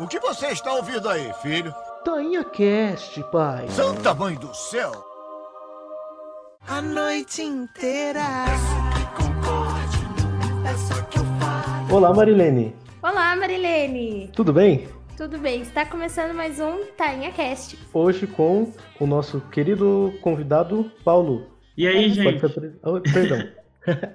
O que você está ouvindo aí, filho? Tainha Cast, pai. Santa Mãe do Céu! A noite inteira. Olá, Marilene. Olá, Marilene. Tudo bem? Tudo bem? Está começando mais um Tainha Cast. Hoje com o nosso querido convidado Paulo. E aí, Pode gente? se apre- Oh, perdão.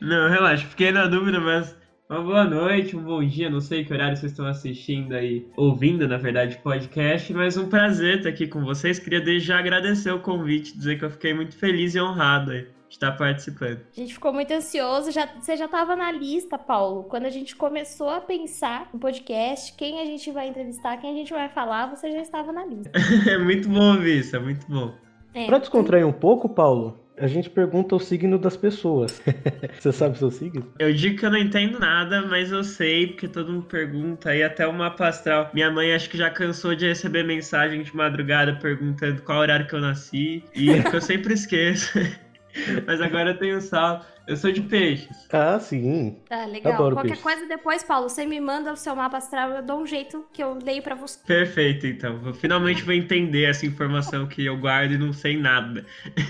Não, relaxa, fiquei na dúvida, mas uma boa noite, um bom dia, não sei que horário vocês estão assistindo aí, ouvindo, na verdade, o podcast, mas um prazer estar aqui com vocês. Queria desde já agradecer o convite, dizer que eu fiquei muito feliz e honrado aí de estar participando. A gente ficou muito ansioso. Já, você já estava na lista, Paulo. Quando a gente começou a pensar no podcast, quem a gente vai entrevistar, quem a gente vai falar, você já estava na lista. É muito bom ouvir isso, é muito bom. É. Pra descontrair um pouco, Paulo, a gente pergunta o signo das pessoas. Você sabe o seu signo? Eu digo que eu não entendo nada, mas eu sei, porque todo mundo pergunta aí, até o mapa astral. Minha mãe acho que já cansou de receber mensagem de madrugada perguntando qual horário que eu nasci, e eu sempre esqueço. mas agora eu tenho salvo. Eu sou de peixes. Ah, sim. Tá, legal. Adoro Qualquer peixes. coisa depois, Paulo, você me manda o seu mapa astral, eu dou um jeito que eu leio pra você. Perfeito, então. Eu finalmente vou entender essa informação que eu guardo e não sei nada.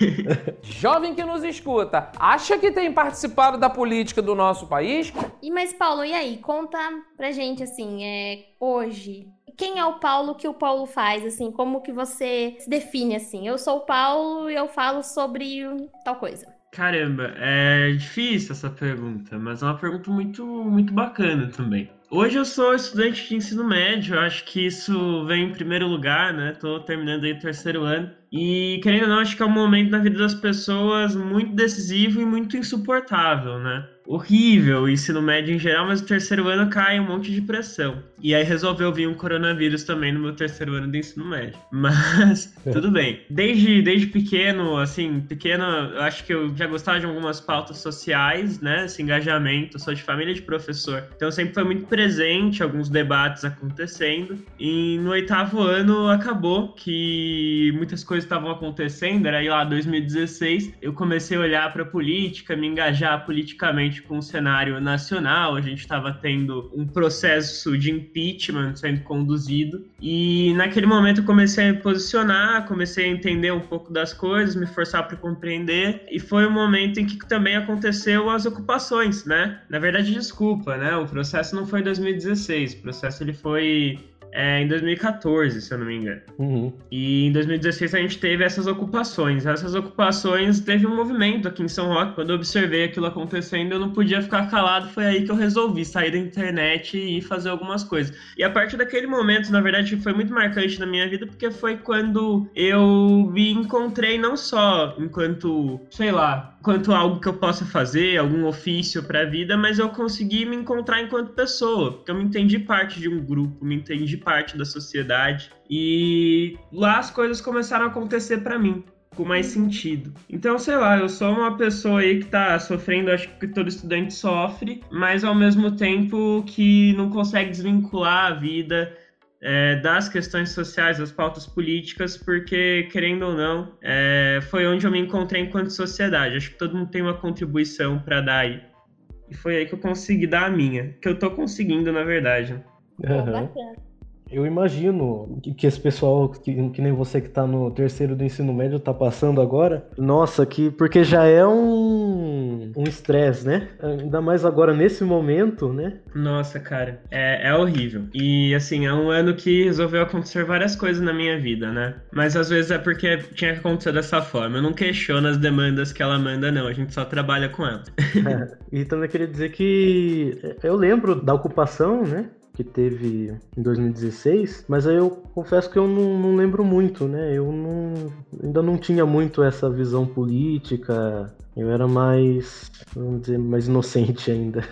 Jovem que nos escuta, acha que tem participado da política do nosso país? E mas, Paulo, e aí? Conta pra gente, assim, é, hoje. Quem é o Paulo que o Paulo faz, assim? Como que você se define, assim? Eu sou o Paulo e eu falo sobre tal coisa. Caramba, é difícil essa pergunta, mas é uma pergunta muito, muito bacana também. Hoje eu sou estudante de ensino médio, acho que isso vem em primeiro lugar, né? Tô terminando aí o terceiro ano. E querendo ou não, acho que é um momento na vida das pessoas muito decisivo e muito insuportável, né? Horrível o ensino médio em geral, mas o terceiro ano cai um monte de pressão. E aí resolveu vir um coronavírus também no meu terceiro ano de ensino médio. Mas tudo bem. Desde, desde pequeno, assim, pequeno, eu acho que eu já gostava de algumas pautas sociais, né? Esse engajamento. Sou de família de professor. Então sempre foi muito presente, alguns debates acontecendo. E no oitavo ano acabou que muitas coisas estavam acontecendo. Era aí lá 2016. Eu comecei a olhar para política, me engajar politicamente com o cenário nacional. A gente estava tendo um processo de impeachment sendo conduzido. E naquele momento eu comecei a me posicionar, comecei a entender um pouco das coisas, me forçar para compreender. E foi o momento em que também aconteceu as ocupações, né? Na verdade, desculpa, né? O processo não foi em 2016. O processo ele foi é, em 2014, se eu não me engano. Uhum. E em 2016 a gente teve essas ocupações. Essas ocupações teve um movimento aqui em São Roque. Quando eu observei aquilo acontecendo, eu não podia ficar calado. Foi aí que eu resolvi sair da internet e fazer algumas coisas. E a partir daquele momento, na verdade, foi muito marcante na minha vida, porque foi quando eu me encontrei não só enquanto, sei lá, enquanto algo que eu possa fazer, algum ofício para a vida, mas eu consegui me encontrar enquanto pessoa, porque eu me entendi parte de um grupo, me entendi parte da sociedade e lá as coisas começaram a acontecer para mim com mais sentido. Então, sei lá, eu sou uma pessoa aí que tá sofrendo, acho que todo estudante sofre, mas ao mesmo tempo que não consegue desvincular a vida é, das questões sociais, das pautas políticas, porque, querendo ou não, é, foi onde eu me encontrei enquanto sociedade. Acho que todo mundo tem uma contribuição para dar aí. E foi aí que eu consegui dar a minha, que eu tô conseguindo, na verdade. Aham. bacana. Eu imagino que, que esse pessoal, que, que nem você que tá no terceiro do ensino médio, tá passando agora. Nossa, que porque já é um um estresse, né? Ainda mais agora nesse momento, né? Nossa, cara, é, é horrível. E assim, é um ano que resolveu acontecer várias coisas na minha vida, né? Mas às vezes é porque tinha que acontecer dessa forma. Eu não questiono as demandas que ela manda, não. A gente só trabalha com ela. E também queria dizer que eu lembro da ocupação, né? Que teve em 2016, mas aí eu confesso que eu não, não lembro muito, né? Eu não, ainda não tinha muito essa visão política, eu era mais, vamos dizer, mais inocente ainda.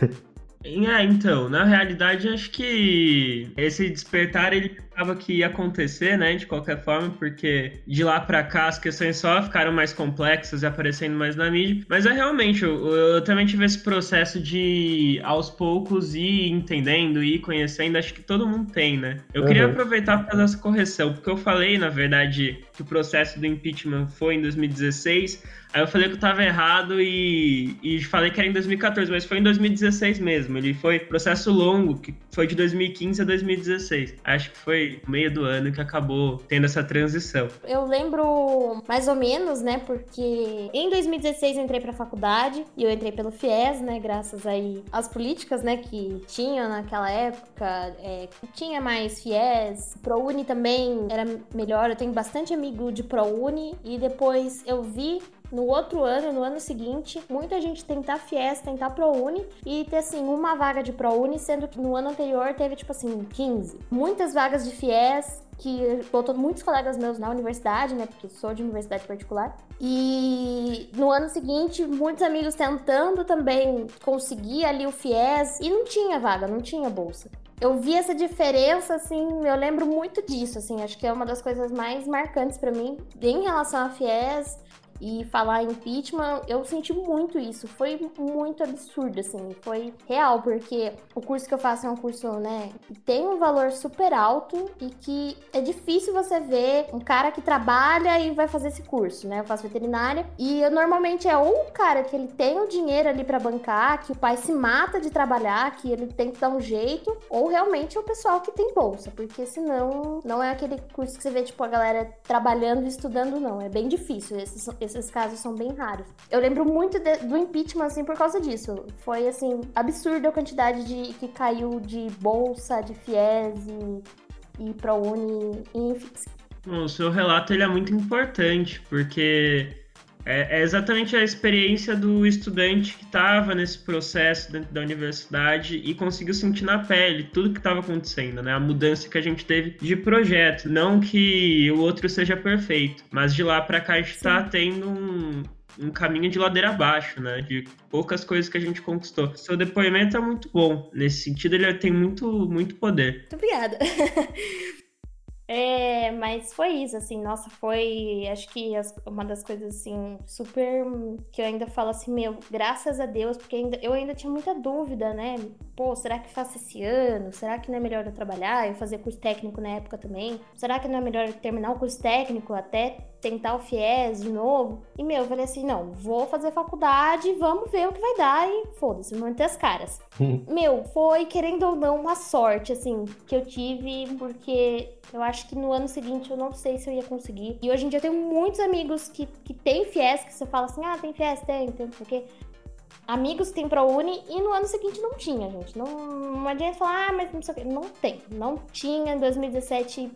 É, então, na realidade, acho que esse despertar ele achava que ia acontecer, né, de qualquer forma, porque de lá para cá as questões só ficaram mais complexas e aparecendo mais na mídia. Mas é realmente, eu, eu também tive esse processo de aos poucos ir entendendo e conhecendo, acho que todo mundo tem, né? Eu uhum. queria aproveitar para fazer essa correção, porque eu falei, na verdade, que o processo do impeachment foi em 2016 Aí eu falei que eu tava errado e, e falei que era em 2014, mas foi em 2016 mesmo. Ele foi processo longo, que foi de 2015 a 2016. Acho que foi meio do ano que acabou tendo essa transição. Eu lembro mais ou menos, né? Porque em 2016 eu entrei pra faculdade e eu entrei pelo FIES, né? Graças aí às políticas, né? Que tinham naquela época. É, tinha mais FIES. ProUni também era melhor. Eu tenho bastante amigo de ProUni e depois eu vi no outro ano, no ano seguinte, muita gente tentar FIES, tentar ProUni e ter assim uma vaga de ProUni, sendo que no ano anterior teve tipo assim 15. Muitas vagas de FIES que botou muitos colegas meus na universidade, né, porque sou de universidade particular. E no ano seguinte, muitos amigos tentando também conseguir ali o FIES e não tinha vaga, não tinha bolsa eu vi essa diferença, assim, eu lembro muito disso, assim, acho que é uma das coisas mais marcantes para mim em relação a FIES e falar impeachment, eu senti muito isso. Foi muito absurdo, assim. Foi real, porque o curso que eu faço é um curso, né, tem um valor super alto e que é difícil você ver um cara que trabalha e vai fazer esse curso, né? Eu faço veterinária e eu, normalmente é ou um cara que ele tem o dinheiro ali para bancar, que o pai se mata de trabalhar, que ele tem que dar um jeito, ou realmente é o pessoal que tem bolsa, porque senão não é aquele curso que você vê, tipo, a galera trabalhando e estudando, não. É bem difícil. Esses casos são bem raros. Eu lembro muito de, do impeachment, assim, por causa disso. Foi, assim, absurda a quantidade de que caiu de bolsa, de FIES e, e ProUni e o seu relato ele é muito importante, porque é, é, exatamente a experiência do estudante que estava nesse processo dentro da universidade e conseguiu sentir na pele tudo que estava acontecendo, né? A mudança que a gente teve de projeto. Não que o outro seja perfeito, mas de lá para cá a gente está tendo um, um caminho de ladeira abaixo, né? De poucas coisas que a gente conquistou. Seu depoimento é muito bom. Nesse sentido, ele tem muito, muito poder. Muito obrigada. É, mas foi isso, assim, nossa, foi, acho que as, uma das coisas, assim, super, que eu ainda falo assim, meu, graças a Deus, porque ainda, eu ainda tinha muita dúvida, né, pô, será que faço esse ano? Será que não é melhor eu trabalhar? Eu fazia curso técnico na época também. Será que não é melhor eu terminar o curso técnico até tentar o FIES de novo. E, meu, eu falei assim: não, vou fazer faculdade, vamos ver o que vai dar e foda-se, vou meter as caras. meu, foi, querendo ou não, uma sorte, assim, que eu tive, porque eu acho que no ano seguinte eu não sei se eu ia conseguir. E hoje em dia eu tenho muitos amigos que, que têm FIES, que você fala assim: ah, tem FIES, tem, tem, porque amigos têm ProUni e no ano seguinte não tinha, gente. Não, não adianta falar, ah, mas não sei o quê. Não tem. Não tinha. Em 2017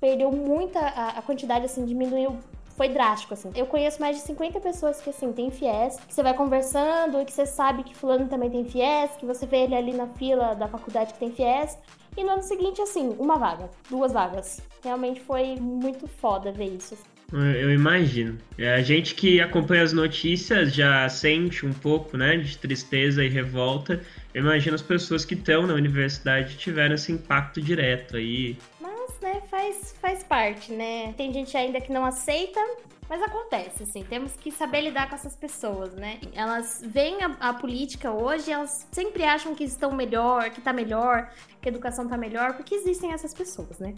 perdeu muita. A, a quantidade, assim, diminuiu foi drástico, assim. Eu conheço mais de 50 pessoas que, assim, tem FIES, que você vai conversando e que você sabe que fulano também tem FIES, que você vê ele ali na fila da faculdade que tem FIES. E no ano seguinte, assim, uma vaga, duas vagas. Realmente foi muito foda ver isso. Eu imagino. É, a gente que acompanha as notícias já sente um pouco, né, de tristeza e revolta. Eu imagino as pessoas que estão na universidade tiveram esse impacto direto aí né, faz, faz parte, né? Tem gente ainda que não aceita, mas acontece, assim, temos que saber lidar com essas pessoas, né? Elas veem a, a, política hoje, elas sempre acham que estão melhor, que tá melhor, que a educação tá melhor, porque existem essas pessoas, né?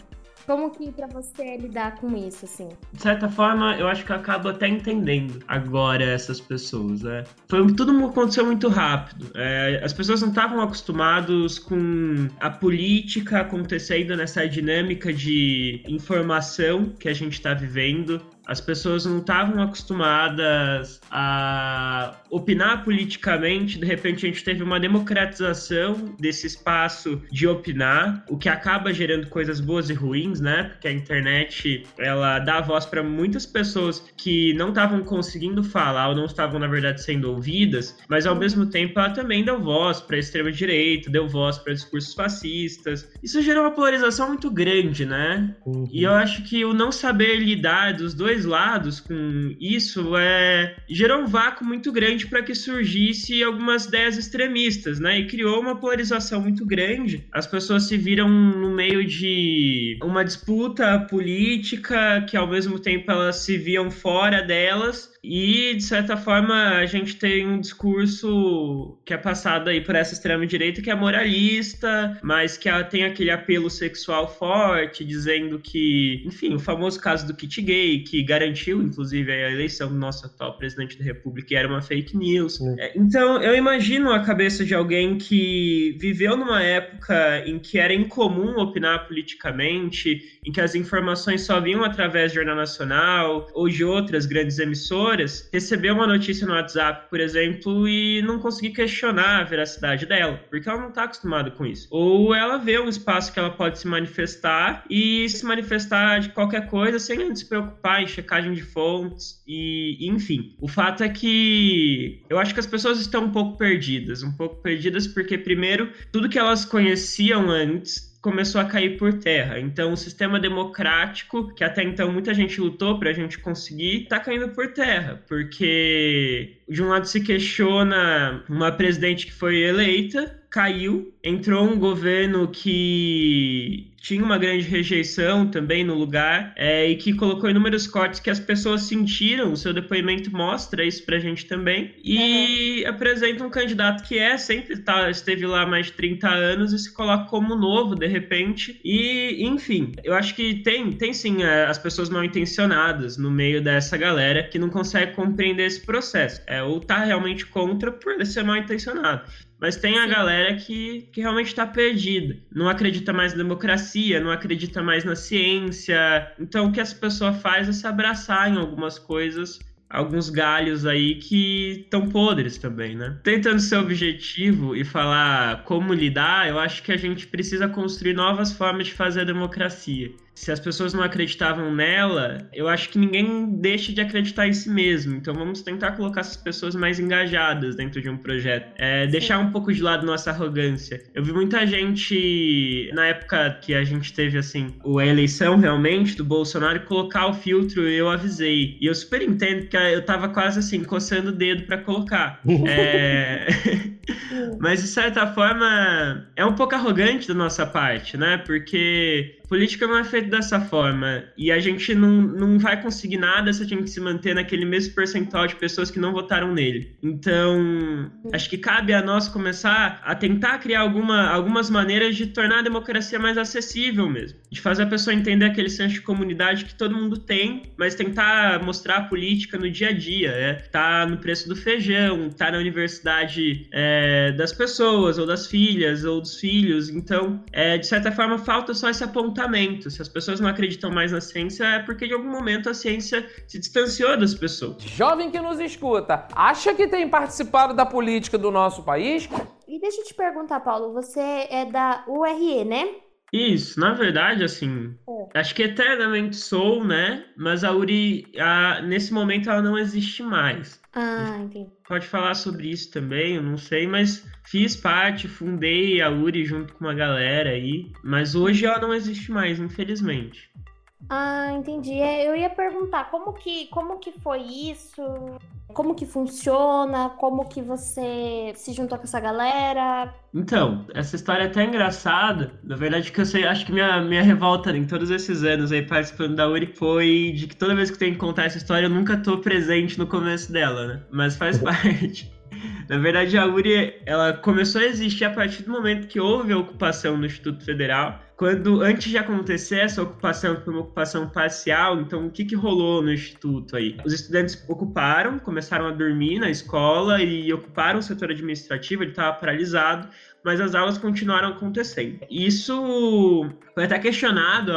Como que para você lidar com isso, assim? De certa forma, eu acho que eu acabo até entendendo agora essas pessoas, né? Foi, tudo aconteceu muito rápido. É, as pessoas não estavam acostumadas com a política acontecendo nessa dinâmica de informação que a gente está vivendo. As pessoas não estavam acostumadas a opinar politicamente, de repente a gente teve uma democratização desse espaço de opinar, o que acaba gerando coisas boas e ruins, né? Porque a internet ela dá voz para muitas pessoas que não estavam conseguindo falar ou não estavam na verdade sendo ouvidas, mas ao mesmo tempo ela também deu voz para a extrema direita, deu voz para discursos fascistas. Isso gerou uma polarização muito grande, né? Uhum. E eu acho que o não saber lidar dos dois dois lados com isso é, gerou um vácuo muito grande para que surgisse algumas ideias extremistas, né? E criou uma polarização muito grande. As pessoas se viram no meio de uma disputa política que ao mesmo tempo elas se viam fora delas e, de certa forma, a gente tem um discurso que é passado aí por essa extrema-direita que é moralista, mas que tem aquele apelo sexual forte, dizendo que, enfim, o famoso caso do kit gay, que garantiu, inclusive, a eleição do nosso atual presidente da República, era uma fake news. É, então, eu imagino a cabeça de alguém que viveu numa época em que era incomum opinar politicamente, em que as informações só vinham através do Jornal Nacional ou de outras grandes emissoras receber uma notícia no WhatsApp, por exemplo, e não conseguir questionar a veracidade dela, porque ela não está acostumada com isso. Ou ela vê um espaço que ela pode se manifestar e se manifestar de qualquer coisa sem se preocupar em checagem de fontes e, enfim. O fato é que eu acho que as pessoas estão um pouco perdidas, um pouco perdidas porque primeiro tudo que elas conheciam antes começou a cair por terra. Então, o sistema democrático, que até então muita gente lutou para a gente conseguir, está caindo por terra, porque de um lado se questiona uma presidente que foi eleita, caiu, entrou um governo que tinha uma grande rejeição também no lugar é, e que colocou inúmeros cortes que as pessoas sentiram. O seu depoimento mostra isso pra gente também. E uhum. apresenta um candidato que é, sempre tá, esteve lá há mais de 30 anos e se coloca como novo de repente. E, enfim, eu acho que tem, tem sim é, as pessoas mal intencionadas no meio dessa galera que não consegue compreender esse processo. É, ou tá realmente contra por ser mal intencionado. Mas tem a galera que, que realmente está perdida. Não acredita mais na democracia, não acredita mais na ciência. Então o que essa pessoa faz é se abraçar em algumas coisas alguns galhos aí que estão podres também, né? Tentando ser objetivo e falar como lidar, eu acho que a gente precisa construir novas formas de fazer a democracia se as pessoas não acreditavam nela, eu acho que ninguém deixa de acreditar em si mesmo. Então vamos tentar colocar essas pessoas mais engajadas dentro de um projeto. É, deixar um pouco de lado nossa arrogância. Eu vi muita gente, na época que a gente teve, assim, a eleição realmente do Bolsonaro, colocar o filtro eu avisei. E eu super entendo que eu tava quase assim, coçando o dedo para colocar. é... Mas de certa forma é um pouco arrogante da nossa parte, né? Porque política não é feita dessa forma. E a gente não, não vai conseguir nada se a gente se manter naquele mesmo percentual de pessoas que não votaram nele. Então, acho que cabe a nós começar a tentar criar alguma, algumas maneiras de tornar a democracia mais acessível mesmo. De fazer a pessoa entender aquele senso de comunidade que todo mundo tem, mas tentar mostrar a política no dia a dia. É, tá no preço do feijão, tá na universidade é, das pessoas, ou das filhas, ou dos filhos. Então, é, de certa forma, falta só esse apontar se as pessoas não acreditam mais na ciência, é porque de algum momento a ciência se distanciou das pessoas. Jovem que nos escuta, acha que tem participado da política do nosso país? E deixa eu te perguntar, Paulo, você é da URE, né? Isso, na verdade, assim, é. acho que eternamente sou, né? Mas a URI, a, nesse momento, ela não existe mais. Ah, entendi. Pode falar sobre isso também, eu não sei, mas fiz parte, fundei a URI junto com uma galera aí, mas hoje ela não existe mais, infelizmente. Ah, entendi. É, eu ia perguntar como que, como que foi isso? Como que funciona? Como que você se juntou com essa galera? Então, essa história é até engraçada. Na verdade, que eu sei, acho que minha, minha revolta em todos esses anos aí participando da URI foi de que toda vez que eu tenho que contar essa história, eu nunca tô presente no começo dela, né? Mas faz parte. Na verdade, a URI ela começou a existir a partir do momento que houve a ocupação no Instituto Federal quando antes de acontecer essa ocupação, foi uma ocupação parcial, então o que, que rolou no instituto aí? Os estudantes ocuparam, começaram a dormir na escola e ocuparam o setor administrativo, ele estava paralisado mas as aulas continuaram acontecendo. Isso foi até questionado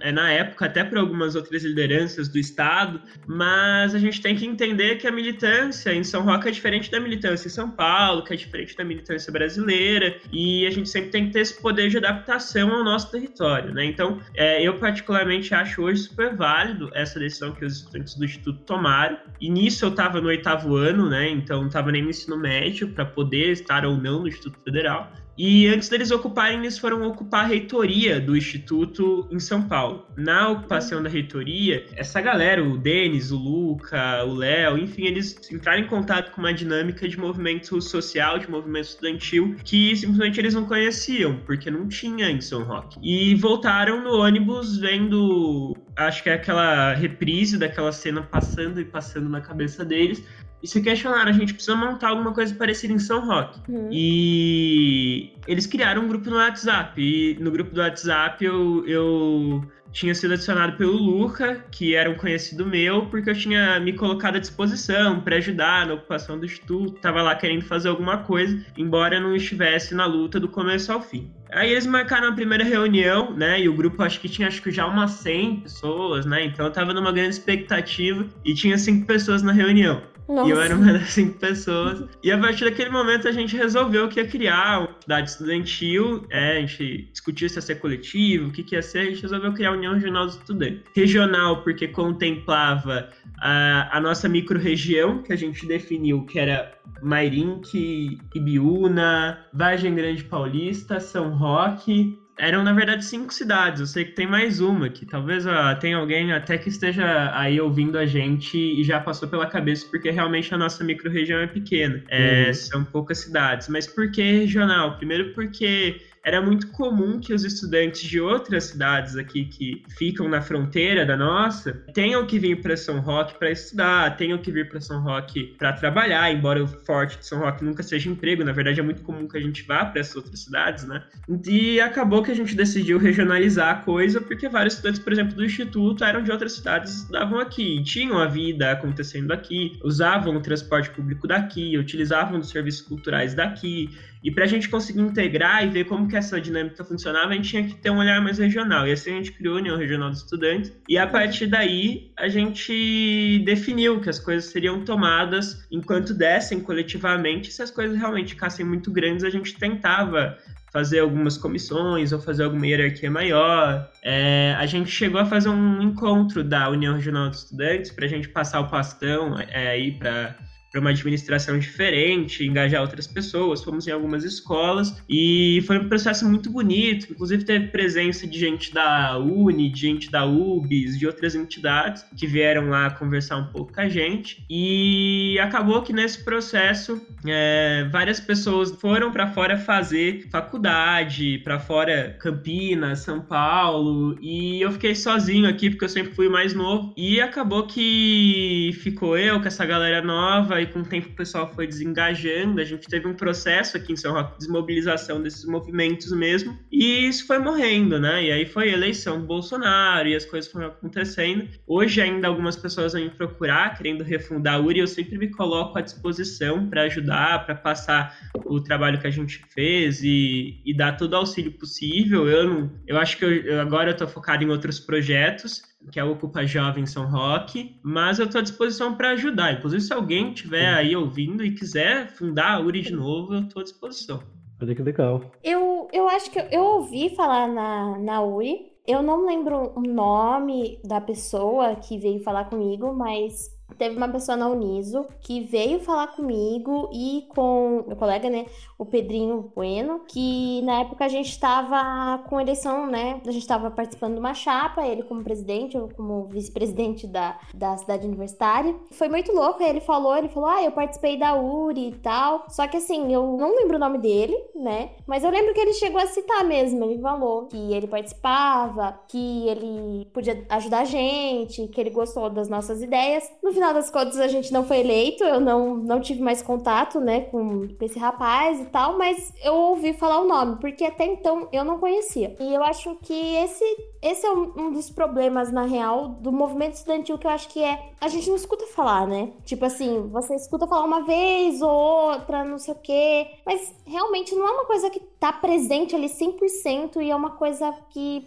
é, na época, até por algumas outras lideranças do Estado, mas a gente tem que entender que a militância em São Roque é diferente da militância em São Paulo, que é diferente da militância brasileira, e a gente sempre tem que ter esse poder de adaptação ao nosso território, né? Então, é, eu particularmente acho hoje super válido essa decisão que os estudantes do Instituto tomaram, e nisso eu estava no oitavo ano, né? Então, não estava nem no ensino médio para poder estar ou não no Instituto Federal. E antes deles ocuparem, eles foram ocupar a reitoria do Instituto em São Paulo. Na ocupação da reitoria, essa galera, o Denis, o Luca, o Léo, enfim, eles entraram em contato com uma dinâmica de movimento social, de movimento estudantil, que simplesmente eles não conheciam, porque não tinha em São Roque. E voltaram no ônibus vendo, acho que é aquela reprise daquela cena passando e passando na cabeça deles, e se questionaram, a gente precisa montar alguma coisa parecida em São Roque. Uhum. E eles criaram um grupo no WhatsApp. E no grupo do WhatsApp eu, eu tinha sido adicionado pelo Luca, que era um conhecido meu, porque eu tinha me colocado à disposição para ajudar na ocupação do instituto, estava lá querendo fazer alguma coisa, embora eu não estivesse na luta do começo ao fim. Aí eles marcaram a primeira reunião, né? E o grupo acho que tinha acho que já umas 100 pessoas, né? Então eu tava numa grande expectativa e tinha cinco pessoas na reunião. Nossa. E eu era uma das cinco pessoas. E a partir daquele momento a gente resolveu que ia criar uma cidade estudantil. É, a gente discutiu se ia ser coletivo, o que, que ia ser. A gente resolveu criar a União Regional dos Estudantes. Regional, porque contemplava a, a nossa micro-região, que a gente definiu que era Mairinque, Ibiúna, Vargem Grande Paulista, São Roque, eram na verdade cinco cidades. Eu sei que tem mais uma que talvez ah, tenha alguém até que esteja aí ouvindo a gente e já passou pela cabeça, porque realmente a nossa microrregião é pequena. É, Uhum. São poucas cidades. Mas por que regional? Primeiro porque era muito comum que os estudantes de outras cidades aqui que ficam na fronteira da nossa tenham que vir para São Roque para estudar, tenham que vir para São Roque para trabalhar, embora o forte de São Roque nunca seja emprego, na verdade é muito comum que a gente vá para essas outras cidades, né? E acabou que a gente decidiu regionalizar a coisa porque vários estudantes, por exemplo, do instituto eram de outras cidades estudavam aqui, tinham a vida acontecendo aqui, usavam o transporte público daqui, utilizavam dos serviços culturais daqui, e para a gente conseguir integrar e ver como que essa dinâmica funcionava, a gente tinha que ter um olhar mais regional. E assim a gente criou a União Regional dos Estudantes. E a partir daí a gente definiu que as coisas seriam tomadas enquanto dessem coletivamente. Se as coisas realmente ficassem muito grandes, a gente tentava fazer algumas comissões ou fazer alguma hierarquia maior. É, a gente chegou a fazer um encontro da União Regional dos Estudantes para a gente passar o pastão é, aí para para uma administração diferente, engajar outras pessoas. Fomos em algumas escolas e foi um processo muito bonito. Inclusive, teve presença de gente da Uni, de gente da UBS, de outras entidades que vieram lá conversar um pouco com a gente. E acabou que nesse processo, é, várias pessoas foram para fora fazer faculdade, para fora Campinas, São Paulo, e eu fiquei sozinho aqui porque eu sempre fui mais novo. E acabou que ficou eu com essa galera nova e com o tempo o pessoal foi desengajando. A gente teve um processo aqui em São Roque de desmobilização desses movimentos mesmo. E isso foi morrendo, né? E aí foi eleição do Bolsonaro e as coisas foram acontecendo. Hoje ainda algumas pessoas vão me procurar querendo refundar a URI. Eu sempre me coloco à disposição para ajudar, para passar o trabalho que a gente fez e, e dar todo o auxílio possível. Eu, não, eu acho que eu, eu- agora eu tô focado em outros projetos, que é o Ocupa Jovem São Roque, mas eu estou à disposição para ajudar. Inclusive, se alguém estiver aí ouvindo e quiser fundar a URI de novo, eu estou à disposição. Olha que legal. Eu, eu acho que eu, eu ouvi falar na, na URI. Eu não lembro o nome da pessoa que veio falar comigo, mas teve uma pessoa na Uniso que veio falar comigo e com meu colega, né, o Pedrinho Bueno, que na época a gente estava com eleição, né, a gente estava participando de uma chapa, ele como presidente, eu como vice-presidente da, da cidade universitária. Foi muito louco, ele falou, ele falou, ah, eu participei da URI e tal, só que assim, eu não lembro o nome dele, né, mas eu lembro que ele chegou a citar mesmo, ele falou que ele participava, que ele podia ajudar a gente, que ele gostou das nossas ideias. No final das contas, a gente não foi eleito, eu não, não tive mais contato, né, com esse rapaz e tal, mas eu ouvi falar o nome, porque até então eu não conhecia. E eu acho que esse, esse é um, um dos problemas, na real, do movimento estudantil, que eu acho que é. A gente não escuta falar, né? Tipo assim, você escuta falar uma vez ou outra, não sei o quê, mas realmente não é uma coisa que tá presente ali 100% e é uma coisa que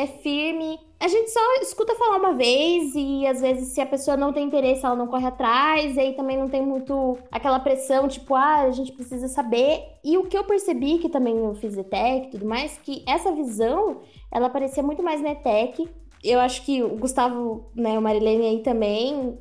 é firme. A gente só escuta falar uma vez e às vezes se a pessoa não tem interesse, ela não corre atrás, e aí também não tem muito aquela pressão, tipo, ah, a gente precisa saber. E o que eu percebi, que também eu fiz ETEC e tudo mais, que essa visão, ela aparecia muito mais na ETEC eu acho que o Gustavo, né, o Marilene aí também,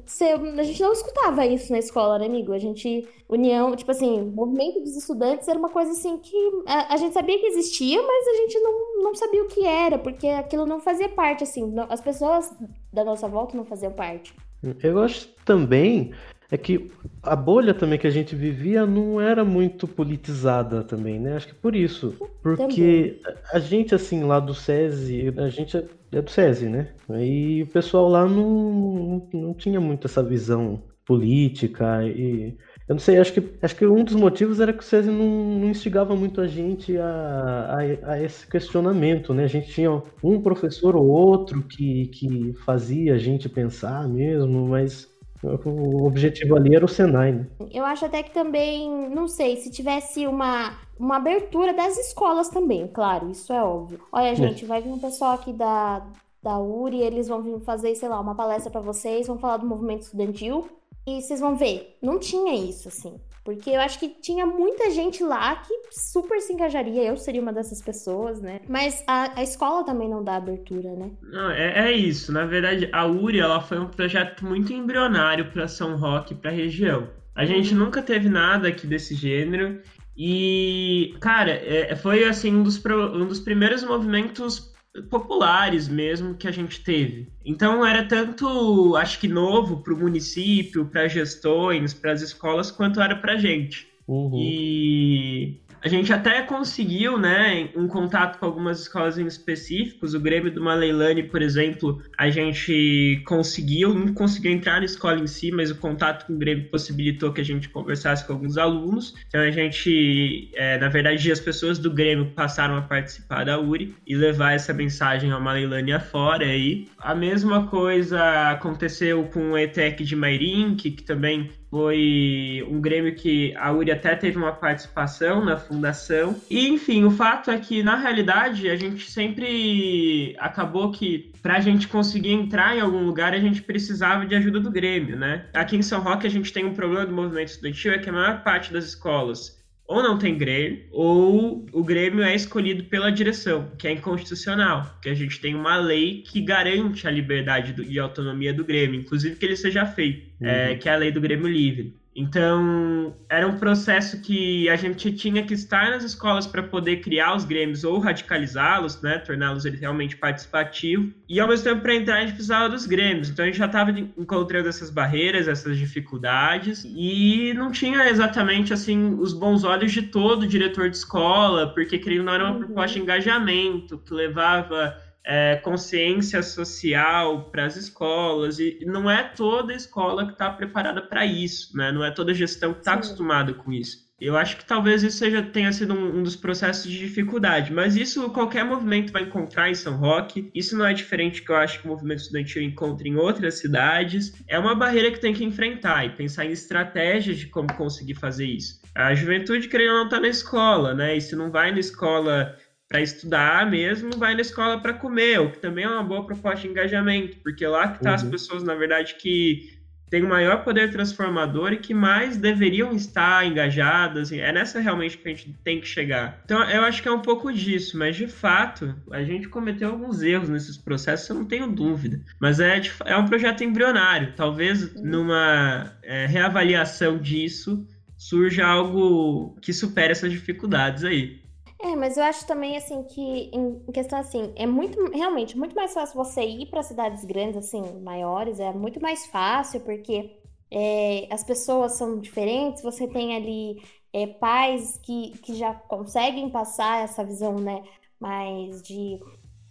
a gente não escutava isso na escola, né, amigo? A gente, união, tipo assim, movimento dos estudantes era uma coisa assim que a, a gente sabia que existia, mas a gente não, não sabia o que era, porque aquilo não fazia parte, assim, não, as pessoas da nossa volta não faziam parte. Eu acho também é que a bolha também que a gente vivia não era muito politizada também, né? Acho que por isso. Porque também. a gente, assim, lá do SESI, a gente é, é do SESI, né? E o pessoal lá não, não tinha muito essa visão política e eu não sei, acho que, acho que um dos motivos era que o SESI não, não instigava muito a gente a, a, a, esse questionamento, né? A gente tinha um professor ou outro que, que fazia a gente pensar mesmo, mas o objetivo ali era o Senai, né? Eu acho até que também, não sei, se tivesse uma, uma abertura das escolas também, claro, isso é óbvio. Olha, gente, é. vai vir um pessoal aqui da, da URI, eles vão vir fazer, sei lá, uma palestra para vocês, vão falar do movimento estudantil, e vocês vão ver, não tinha isso, assim. Porque eu acho que tinha muita gente lá que super se engajaria. Eu seria uma dessas pessoas, né? Mas a, a escola também não dá abertura, né? Não, é, é isso. Na verdade, a URI ela foi um projeto muito embrionário para São Roque, para a região. A gente uhum. nunca teve nada aqui desse gênero. E, cara, é, foi assim um dos, um dos primeiros movimentos populares mesmo que a gente teve. Então era tanto, acho que novo para o município, para gestões, para as escolas, quanto era para a gente. Uhum. E a gente até conseguiu, né, um contato com algumas escolas em específicos. O Grêmio do Maleilane, por exemplo, a gente conseguiu, não conseguiu entrar na escola em si, mas o contato com o Grêmio possibilitou que a gente conversasse com alguns alunos. Então a gente, é, na verdade, as pessoas do Grêmio passaram a participar da URI e levar essa mensagem ao Maleilane afora aí. A mesma coisa aconteceu com o ETEC de Mairink, que também foi um Grêmio que a Uri até teve uma participação na fundação. E, enfim, o fato é que, na realidade, a gente sempre acabou que, para a gente conseguir entrar em algum lugar, a gente precisava de ajuda do Grêmio, né? Aqui em São Roque, a gente tem um problema do movimento estudantil, é que a maior parte das escolas ou não tem Grêmio, ou o Grêmio é escolhido pela direção, que é inconstitucional, porque a gente tem uma lei que garante a liberdade e autonomia do Grêmio, inclusive que ele seja feito, é, uhum. é, que é a lei do Grêmio Livre. Então, era um processo que a gente tinha que estar nas escolas para poder criar os grêmios ou radicalizá-los, né, torná-los realmente participativos, e ao mesmo tempo para entrar a gente precisava dos grêmios. Então a gente já estava encontrando essas barreiras, essas dificuldades, e não tinha exatamente assim os bons olhos de todo diretor de escola, porque querendo não era uma uhum. proposta de engajamento que levava é, consciência social para as escolas e não é toda escola que está preparada para isso, né? Não é toda gestão que está acostumada com isso. Eu acho que talvez isso seja, tenha sido um, um, dos processos de dificuldade, mas isso qualquer movimento vai encontrar em São Roque. Isso não é diferente que eu acho que o movimento estudantil encontra em outras cidades. É uma barreira que tem que enfrentar e pensar em estratégias de como conseguir fazer isso. A juventude, querendo não, está na escola, né? E se não vai na escola para estudar mesmo, vai na escola para comer, o que também é uma boa proposta de engajamento, porque lá que tá uhum. as pessoas, na verdade, que têm o maior poder transformador e que mais deveriam estar engajadas. É nessa realmente que a gente tem que chegar. Então, eu acho que é um pouco disso, mas de fato, a gente cometeu alguns erros nesses processos, eu não tenho dúvida. Mas é, é um projeto embrionário. Talvez numa é, reavaliação disso surja algo que supere essas dificuldades aí. É, mas eu acho também, assim, que em questão, assim, é muito, realmente, muito mais fácil você ir para cidades grandes, assim, maiores, é muito mais fácil, porque é, as pessoas são diferentes, você tem ali é, pais que, que já conseguem passar essa visão, né, mais de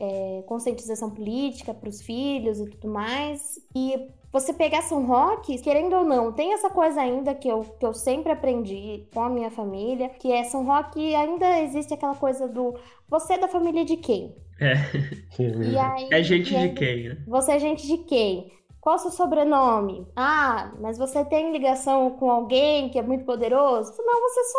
é, conscientização política para os filhos e tudo mais, e você pegar São Roque, querendo ou não, tem essa coisa ainda que eu, que eu sempre aprendi com a minha família, que é São Roque ainda existe aquela coisa do você é da família de quem? É. Aí, é gente de quem, né? Você é gente de quem? Qual o seu sobrenome? Ah, mas você tem ligação com alguém que é muito poderoso? Não, você só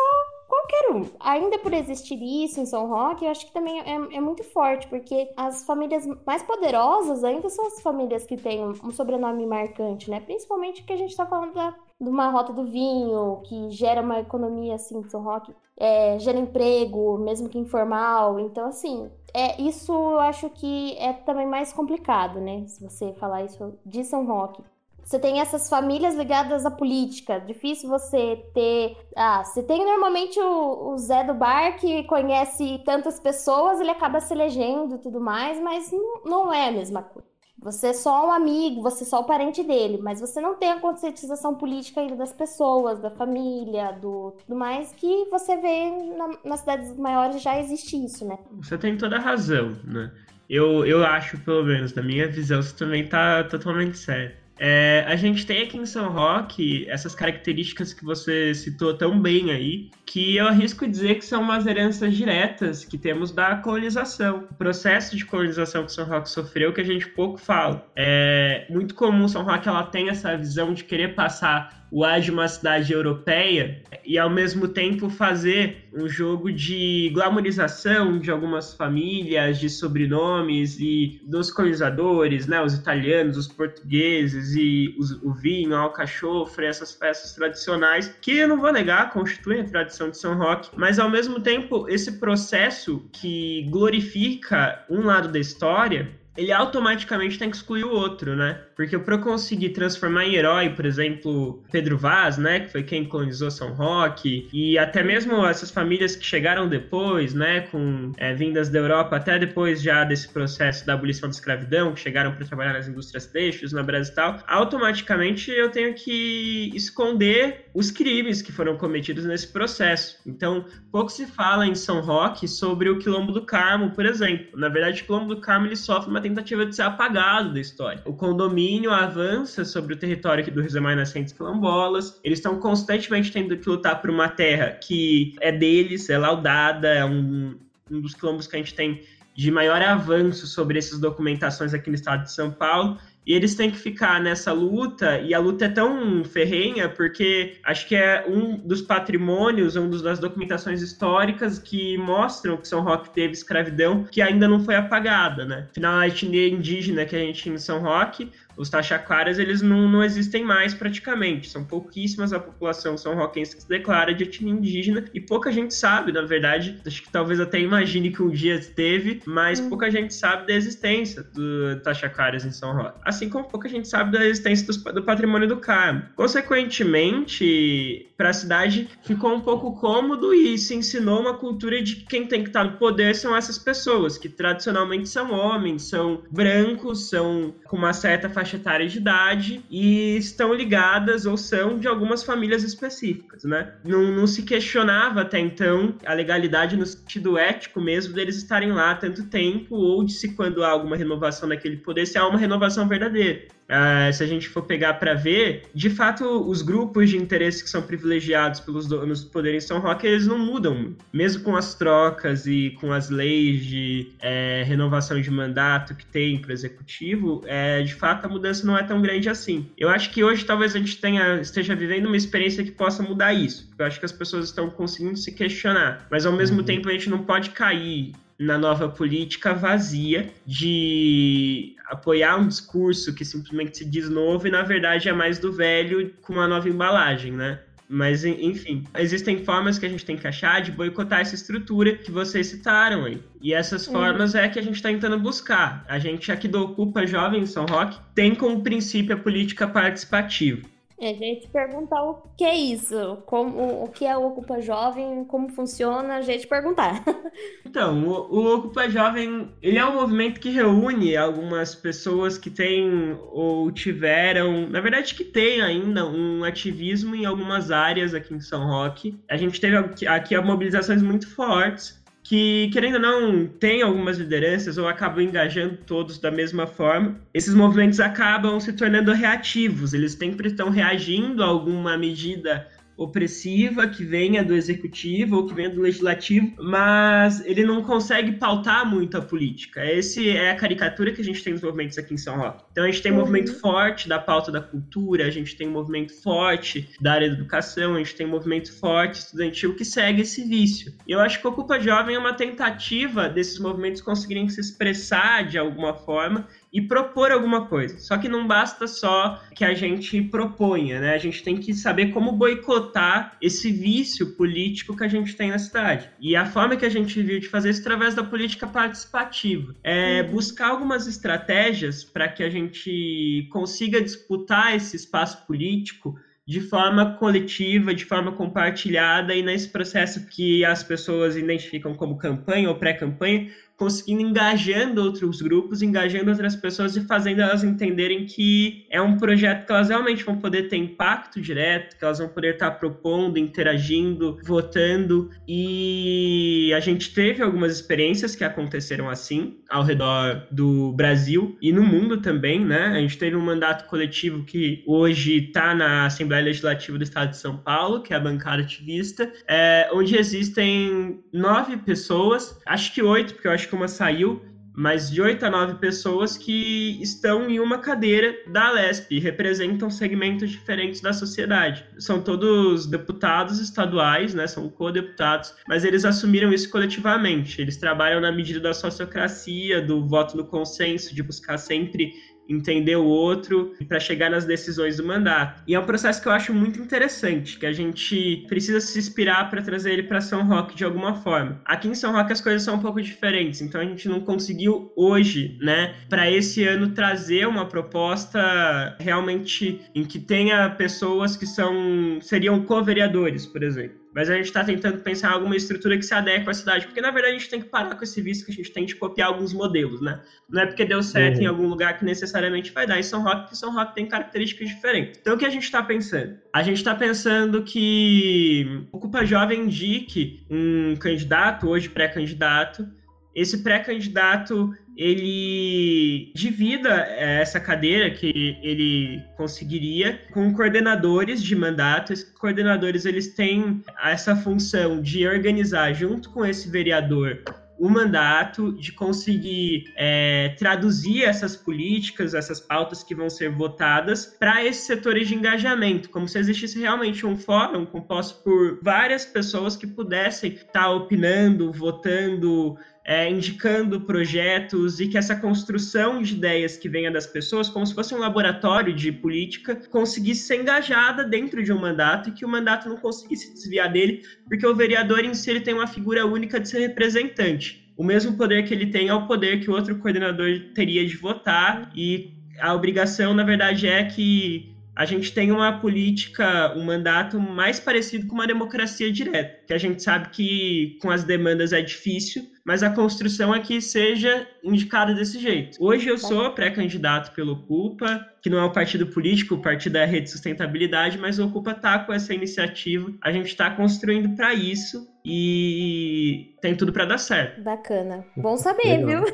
qualquer um. Ainda por existir isso em São Roque, eu acho que também é, é, muito forte, porque as famílias mais poderosas ainda são as famílias que têm um, sobrenome marcante, né? Principalmente que a gente tá falando da, de uma rota do vinho, que gera uma economia assim São Roque, é, gera emprego, mesmo que informal. Então, assim, é isso eu acho que é também mais complicado, né? Se você falar isso de São Roque. Você tem essas famílias ligadas à política. Difícil você ter. Ah, você tem normalmente o, o Zé do Bar que conhece tantas pessoas, ele acaba se elegendo e tudo mais, mas não, é a mesma coisa. Você é só um amigo, você é só o parente dele, mas você não tem a conscientização política ainda das pessoas, da família, do tudo mais, que você vê na, nas cidades maiores já existe isso, né? Você tem toda a razão, né? Eu, eu acho, pelo menos, na minha visão, isso também tá totalmente certo. É, a gente tem aqui em São Roque essas características que você citou tão bem aí, que eu arrisco dizer que são umas heranças diretas que temos da colonização. O processo de colonização que São Roque sofreu, que a gente pouco fala. É muito comum São Roque ela tem essa visão de querer passar o ar de uma cidade europeia e ao mesmo tempo fazer um jogo de glamorização de algumas famílias, de sobrenomes e dos colonizadores, né, os italianos, os portugueses e os, o vinho, a alcachofre, essas festas tradicionais que eu não vou negar constituem a tradição de São Roque, mas ao mesmo tempo esse processo que glorifica um lado da história ele automaticamente tem que excluir o outro, né? Porque para eu conseguir transformar em herói, por exemplo, Pedro Vaz, né, que foi quem colonizou São Roque, e até mesmo essas famílias que chegaram depois, né, com é, vindas da Europa, até depois já desse processo da abolição da escravidão, que chegaram para trabalhar nas indústrias têxteis, na Brasil e tal, automaticamente eu tenho que esconder os crimes que foram cometidos nesse processo. Então, pouco se fala em São Roque sobre o Quilombo do Carmo, por exemplo. Na verdade, o Quilombo do Carmo ele sofre uma tentativa de ser apagado da história. O condomínio avança sobre o território do Rio Mais Nascentes Quilombolas. Eles estão constantemente tendo que lutar por uma terra que é deles, é laudada, é um, um dos quilombos que a gente tem de maior avanço sobre essas documentações aqui no estado de São Paulo. E eles têm que ficar nessa luta, e a luta é tão ferrenha porque acho que é um dos patrimônios, um das documentações históricas que mostram que São Roque teve escravidão que ainda não foi apagada, né? Afinal, a etnia indígena que a gente tinha em São Roque, os taxacaras eles não, não existem mais praticamente. São pouquíssimas a população são roquense que se declara de etnia indígena e pouca gente sabe, na verdade. Acho que talvez até imagine que um dia teve, mas uhum. pouca gente sabe da existência do taxacaras em São Roque. Assim como pouca gente sabe da existência do, do patrimônio do Carmo. Consequentemente, para a cidade ficou um pouco cômodo e se ensinou uma cultura de que quem tem que estar no poder são essas pessoas, que tradicionalmente são homens, são brancos, são com uma certa faixa faixa etária de idade e estão ligadas ou são de algumas famílias específicas, né? Não, não se questionava até então a legalidade no sentido ético mesmo deles estarem lá tanto tempo ou de se quando há alguma renovação daquele poder, se há uma renovação verdadeira. Uh, se a gente for pegar para ver, de fato, os grupos de interesse que são privilegiados pelos donos do poder em São Roque, eles não mudam. Mesmo com as trocas e com as leis de é, renovação de mandato que tem para o executivo, é, de fato a mudança não é tão grande assim. Eu acho que hoje talvez a gente tenha, esteja vivendo uma experiência que possa mudar isso. Eu acho que as pessoas estão conseguindo se questionar, mas ao mesmo uhum. tempo a gente não pode cair na nova política vazia de apoiar um discurso que simplesmente se diz novo e na verdade é mais do velho com uma nova embalagem, né? Mas, enfim, existem formas que a gente tem que achar de boicotar essa estrutura que vocês citaram aí. E essas uhum. formas é que a gente está tentando buscar. A gente aqui do Ocupa Jovem São Roque tem como princípio a política participativa. É, a gente perguntar o que é isso, como, o que é o Ocupa Jovem, como funciona, a gente perguntar. Então, o, o Ocupa Jovem, ele é um movimento que reúne algumas pessoas que têm ou tiveram, na verdade que tem ainda um ativismo em algumas áreas aqui em São Roque. A gente teve aqui, aqui mobilizações muito fortes que, querendo ou não, tem algumas lideranças ou acabam engajando todos da mesma forma. Esses movimentos acabam se tornando reativos, eles sempre estão reagindo a alguma medida opressiva que venha do executivo ou que venha do legislativo, mas ele não consegue pautar muito a política. Essa é a caricatura que a gente tem nos movimentos aqui em São Roque. Então a gente tem um uhum. movimento forte da pauta da cultura, a gente tem um movimento forte da área da educação, a gente tem um movimento forte estudantil que segue esse vício. Eu acho que o Ocupa Jovem é uma tentativa desses movimentos conseguirem se expressar de alguma forma e propor alguma coisa. Só que não basta só que a gente proponha, né? A gente tem que saber como boicotar esse vício político que a gente tem na cidade. E a forma que a gente viu de fazer isso é através da política participativa é uhum. buscar algumas estratégias para que a gente consiga disputar esse espaço político de forma coletiva, de forma compartilhada e nesse processo que as pessoas identificam como campanha ou pré-campanha, conseguindo engajando outros grupos, engajando outras pessoas e fazendo elas entenderem que é um projeto que elas realmente vão poder ter impacto direto, que elas vão poder estar propondo, interagindo, votando. E a gente teve algumas experiências que aconteceram assim ao redor do Brasil e no mundo também, né? A gente teve um mandato coletivo que hoje está na Assembleia Legislativa do Estado de São Paulo, que é a bancada ativista, é, onde existem nove pessoas, acho que oito, porque eu acho que uma saiu, mas de oito a nove pessoas que estão em uma cadeira da Lesp, representam segmentos diferentes da sociedade. São todos deputados estaduais, né, são co-deputados, mas eles assumiram isso coletivamente. Eles trabalham na medida da sociocracia, do voto no consenso, de buscar sempre entender o outro para chegar nas decisões do mandato. E é um processo que eu acho muito interessante, que a gente precisa se inspirar para trazer ele para São Roque de alguma forma. Aqui em São Roque as coisas são um pouco diferentes, então a gente não conseguiu hoje, né, para esse ano trazer uma proposta realmente em que tenha pessoas que são seriam co-vereadores, por exemplo mas a gente está tentando pensar em alguma estrutura que se adeque à cidade, porque na verdade a gente tem que parar com esse vício que a gente tem de copiar alguns modelos, né? Não é porque deu certo uhum. em algum lugar que necessariamente vai dar em São Roque, porque São Roque tem características diferentes. Então o que a gente está pensando? A gente está pensando que o Ocupa Jovem indique um candidato, hoje pré-candidato, esse pré-candidato ele divida eh, essa cadeira que ele conseguiria com coordenadores de mandato. Esses coordenadores eles têm essa função de organizar junto com esse vereador o mandato, de conseguir é, traduzir essas políticas, essas pautas que vão ser votadas para esses setores de engajamento, como se existisse realmente um fórum composto por várias pessoas que pudessem estar tá opinando, votando, é, indicando projetos e que essa construção de ideias que venha das pessoas, como se fosse um laboratório de política, conseguisse ser engajada dentro de um mandato e que o mandato não conseguisse desviar dele, porque o vereador em si ele tem uma figura única de ser representante. O mesmo poder que ele tem é o poder que o outro coordenador teria de votar e a obrigação, na verdade, é que a gente tem uma política, um mandato mais parecido com uma democracia direta, que a gente sabe que com as demandas é difícil, mas a construção é que seja indicada desse jeito. Hoje eu sou pré-candidato pelo Ocupa, que não é um partido político, o partido é a Rede Sustentabilidade, mas o Ocupa está com essa iniciativa, a gente está construindo para isso e tem tudo para dar certo. Bacana. Bom saber, Legal. viu?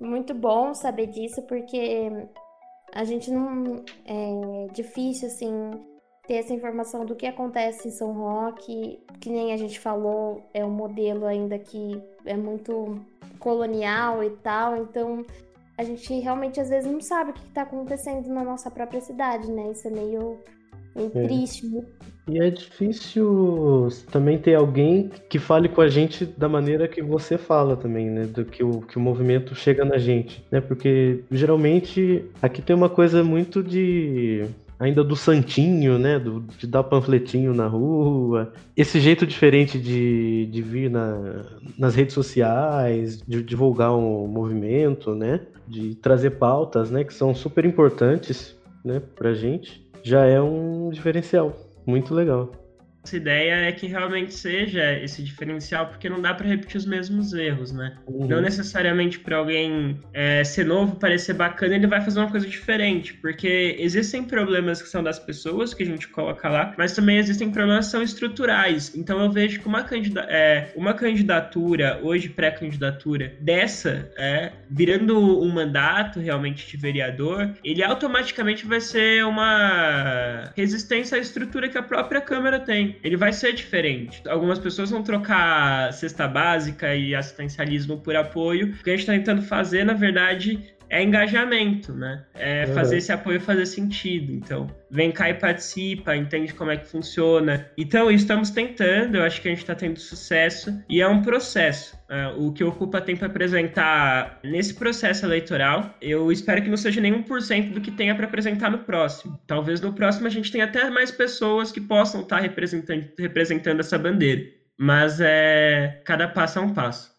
Muito bom saber disso, porque a gente não. É difícil, assim, ter essa informação do que acontece em São Roque, que nem a gente falou, é um modelo ainda que é muito colonial e tal, então a gente realmente às vezes não sabe o que está acontecendo na nossa própria cidade, né? Isso é meio é triste. E é difícil também ter alguém que fale com a gente da maneira que você fala também, né? Do que o, que o movimento chega na gente, né? Porque geralmente aqui tem uma coisa muito de ainda do santinho, né? Do, de dar panfletinho na rua. Esse jeito diferente de, de vir na, nas redes sociais, de divulgar um movimento, né? De trazer pautas, né? Que são super importantes, né? Pra gente já é um diferencial. Muito legal. Essa ideia é que realmente seja esse diferencial, porque não dá para repetir os mesmos erros, né? Uhum. Não necessariamente para alguém é, ser novo, parecer bacana, ele vai fazer uma coisa diferente, porque existem problemas que são das pessoas que a gente coloca lá, mas também existem problemas que são estruturais. Então eu vejo que uma, candida é, uma candidatura, hoje pré-candidatura, dessa, é, virando um mandato realmente de vereador, ele automaticamente vai ser uma resistência à estrutura que a própria Câmara tem ele vai ser diferente. Algumas pessoas vão trocar cesta básica e assistencialismo por apoio. O que a gente está tentando fazer, na verdade, é engajamento, né? É fazer esse apoio fazer sentido. Então, vem cá e participa, entende como é que funciona. Então, estamos tentando, eu acho que a gente está tendo sucesso e é um processo. É, o que ocupa tempo é apresentar nesse processo eleitoral, eu espero que não seja nem 1% do que tenha para apresentar no próximo. Talvez no próximo a gente tenha até mais pessoas que possam estar representando, representando essa bandeira. Mas é cada passo é um passo.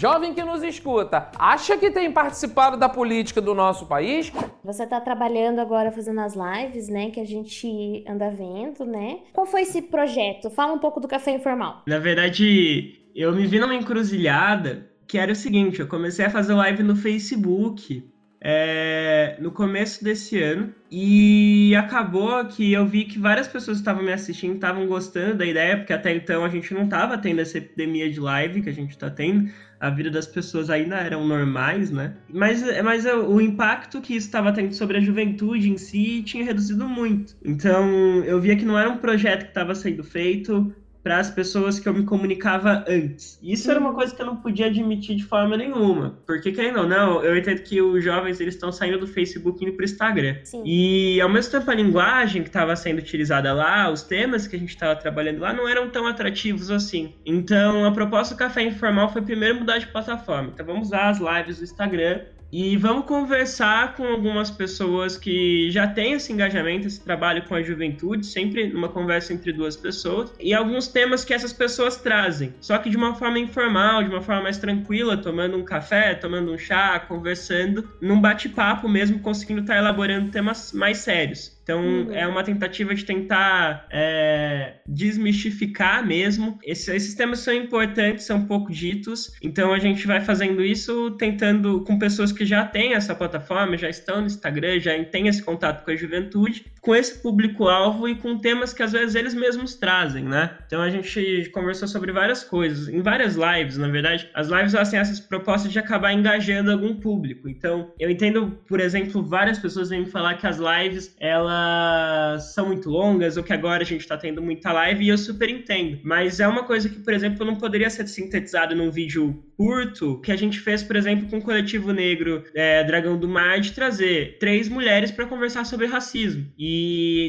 Jovem que nos escuta, acha que tem participado da política do nosso país? Você tá trabalhando agora fazendo as lives, né? Que a gente anda vendo, né? Qual foi esse projeto? Fala um pouco do Café Informal. Na verdade, eu me vi numa encruzilhada que era o seguinte: eu comecei a fazer live no Facebook é, no começo desse ano e acabou que eu vi que várias pessoas estavam me assistindo, estavam gostando da ideia, porque até então a gente não estava tendo essa epidemia de live que a gente está tendo. A vida das pessoas ainda eram normais, né? Mas, mas o impacto que isso estava tendo sobre a juventude em si tinha reduzido muito. Então eu via que não era um projeto que estava sendo feito para as pessoas que eu me comunicava antes. Isso era uma coisa que eu não podia admitir de forma nenhuma. Porque, querendo ou não, eu entendo que os jovens eles estão saindo do Facebook e indo para o Instagram. Sim. E, ao mesmo tempo, a linguagem que estava sendo utilizada lá, os temas que a gente estava trabalhando lá, não eram tão atrativos assim. Então, a proposta do Café Informal foi primeiro mudar de plataforma. Então, vamos usar as lives do Instagram e vamos conversar com algumas pessoas que já têm esse engajamento, esse trabalho com a juventude, sempre numa conversa entre duas pessoas, e alguns temas que essas pessoas trazem, só que de uma forma informal, de uma forma mais tranquila, tomando um café, tomando um chá, conversando, num bate-papo mesmo, conseguindo estar elaborando temas mais sérios. Então, Uhum. é uma tentativa de tentar é, desmistificar mesmo. Esses, esses temas são importantes, são pouco ditos. Então, a gente vai fazendo isso tentando com pessoas que já têm essa plataforma, já estão no Instagram, já têm esse contato com a juventude, com esse público-alvo e com temas que às vezes eles mesmos trazem, né? Então, a gente conversou sobre várias coisas, em várias lives, na verdade. As lives elas têm essas propostas de acabar engajando algum público. Então, eu entendo, por exemplo, várias pessoas vêm me falar que as lives, elas são muito longas ou que agora a gente tá tendo muita live e eu super entendo. Mas é uma coisa que, por exemplo, não poderia ser sintetizado num vídeo curto que a gente fez, por exemplo, com o coletivo negro é, Dragão do Mar de trazer três mulheres para conversar sobre racismo e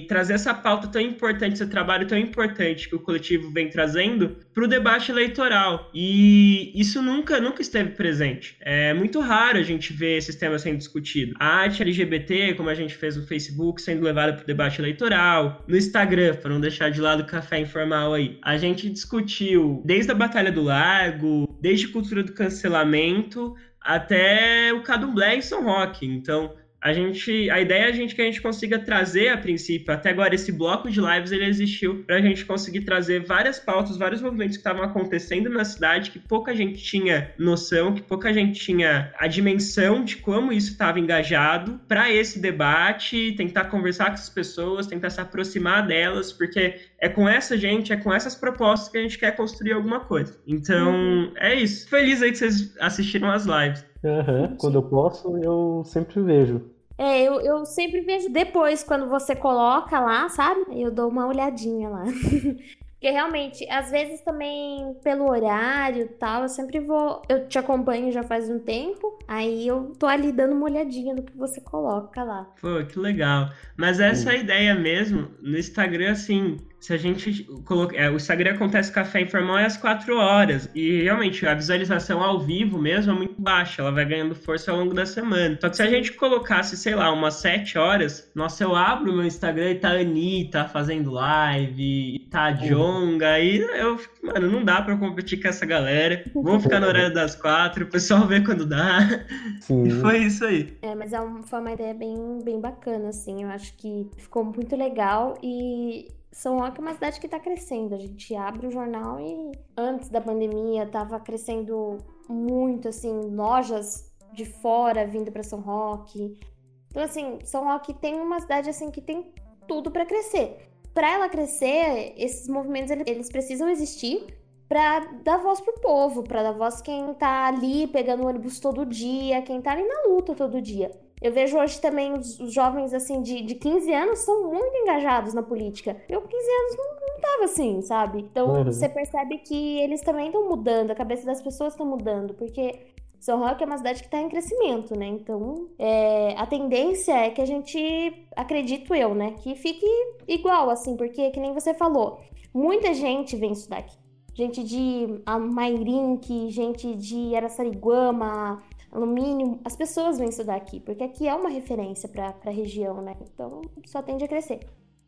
trazer essa pauta tão importante, esse trabalho tão importante que o coletivo vem trazendo para o debate eleitoral. E isso nunca, nunca esteve presente. É muito raro a gente ver esses temas sendo discutidos. A arte LGBT, como a gente fez no Facebook, sendo levada para o debate eleitoral. No Instagram, para não deixar de lado o café informal aí. A gente discutiu desde a Batalha do Largo, desde cultura do cancelamento, até o Cadomblé em São Roque. Então, a gente, a ideia é a gente que a gente consiga trazer a princípio, até agora esse bloco de lives ele existiu para a gente conseguir trazer várias pautas, vários movimentos que estavam acontecendo na cidade que pouca gente tinha noção, que pouca gente tinha a dimensão de como isso estava engajado para esse debate, tentar conversar com essas pessoas, tentar se aproximar delas, porque é com essa gente, é com essas propostas que a gente quer construir alguma coisa. Então, é isso. Feliz aí que vocês assistiram as lives. Aham, Quando eu posso, eu sempre vejo. É, eu, eu sempre vejo depois, quando você coloca lá, sabe? Eu dou uma olhadinha lá. Porque realmente, às vezes também pelo horário e tal, eu sempre vou. Eu te acompanho já faz um tempo, aí eu tô ali dando uma olhadinha no que você coloca lá. Pô, que legal. Mas essa é a ideia mesmo. No Instagram, assim, se a gente colocar. É, o Instagram acontece café informal é às 4 horas. E realmente a visualização ao vivo mesmo é muito baixa. Ela vai ganhando força ao longo da semana. Só que se a gente colocasse, sei lá, umas 7 horas, nossa, eu abro o meu Instagram e tá a Anitta fazendo live, e tá a Jonga, aí eu fico, mano, não dá pra competir com essa galera. Vamos ficar no horário das quatro, o pessoal vê quando dá. Sim. E foi isso aí. É, mas é um- foi uma ideia bem, bem bacana, assim. Eu acho que ficou muito legal e São Roque é uma cidade que tá crescendo. A gente abre o jornal e antes da pandemia tava crescendo muito, assim, lojas de fora vindo pra São Roque. Então, assim, São Roque tem uma cidade, assim, que tem tudo pra crescer. Pra ela crescer, esses movimentos, eles- precisam existir pra dar voz pro povo, pra dar voz quem tá ali pegando ônibus todo dia, quem tá ali na luta todo dia. Eu vejo hoje também os, os jovens, assim, de, de 15 anos são muito engajados na política. Eu, com 15 anos, não, não tava assim, sabe? Então, Uhum. você percebe que eles também estão mudando, a cabeça das pessoas estão mudando, porque São Roque é uma cidade que está em crescimento, né? Então, é, a tendência é que a gente, acredito eu, né, que fique igual, assim, porque, que nem você falou, muita gente vem estudar aqui. Gente de Mairink, gente de Araçariguama, alumínio, as pessoas vêm estudar aqui, porque aqui é uma referência para a região, né? Então, só tende a crescer.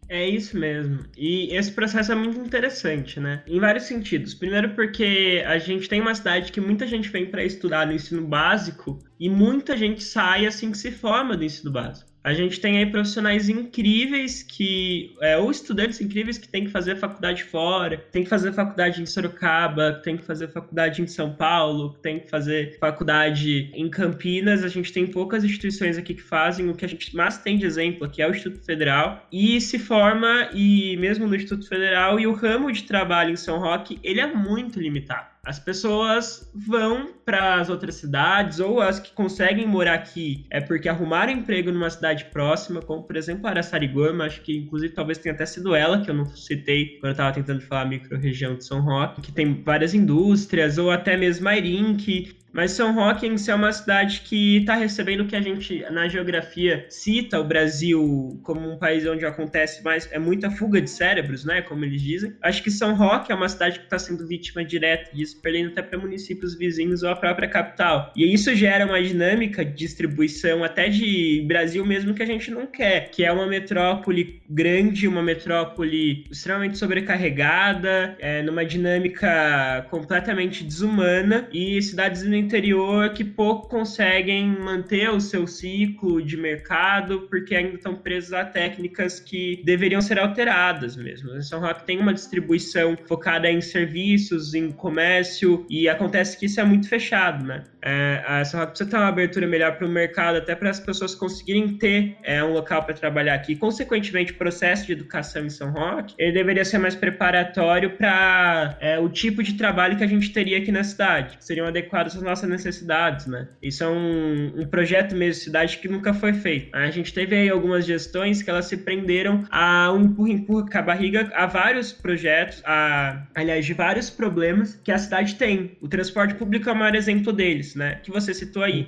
É isso mesmo. E esse processo é muito interessante, né? Em vários sentidos. Primeiro porque a gente tem uma cidade que muita gente vem para estudar no ensino básico e muita gente sai assim que se forma do ensino básico. A gente tem aí profissionais incríveis que, é, ou estudantes incríveis que têm que fazer faculdade fora, tem que fazer faculdade em Sorocaba, tem que fazer faculdade em São Paulo, tem que fazer faculdade em Campinas. A gente tem poucas instituições aqui que fazem. O que a gente mais tem de exemplo aqui é o Instituto Federal. E se forma e mesmo no Instituto Federal e o ramo de trabalho em São Roque ele é muito limitado as pessoas vão para as outras cidades ou as que conseguem morar aqui é porque arrumaram emprego numa cidade próxima, como por exemplo Araçariguama, acho que inclusive talvez tenha até sido ela que eu não citei quando eu estava tentando falar micro-região de São Roque, que tem várias indústrias, ou até mesmo Mairim, que mas São si é uma cidade que está recebendo o que a gente, na geografia, cita o Brasil como um país onde acontece mais, é muita fuga de cérebros, né? Como eles dizem. Acho que São Roque é uma cidade que está sendo vítima direta disso, perdendo até para municípios vizinhos ou a própria capital. E isso gera uma dinâmica de distribuição até de Brasil mesmo que a gente não quer, que é uma metrópole grande, uma metrópole extremamente sobrecarregada, é, numa dinâmica completamente desumana e cidades interior que pouco conseguem manter o seu ciclo de mercado porque ainda estão presos a técnicas que deveriam ser alteradas mesmo. São Roque tem uma distribuição focada em serviços, em comércio e acontece que isso é muito fechado, né? É, a São Roque precisa ter uma abertura melhor para o mercado, até para as pessoas conseguirem ter é, um local para trabalhar aqui. Consequentemente, o processo de educação em São Roque ele deveria ser mais preparatório para é, o tipo de trabalho que a gente teria aqui na cidade, que seriam adequados às nossas necessidades, né? Isso é um, um projeto mesmo de cidade que nunca foi feito. A gente teve aí algumas gestões que elas se prenderam a um empurra-empurra com a barriga a vários projetos, a, aliás, de vários problemas que a cidade tem. O transporte público é o maior exemplo deles, né? Que você citou aí.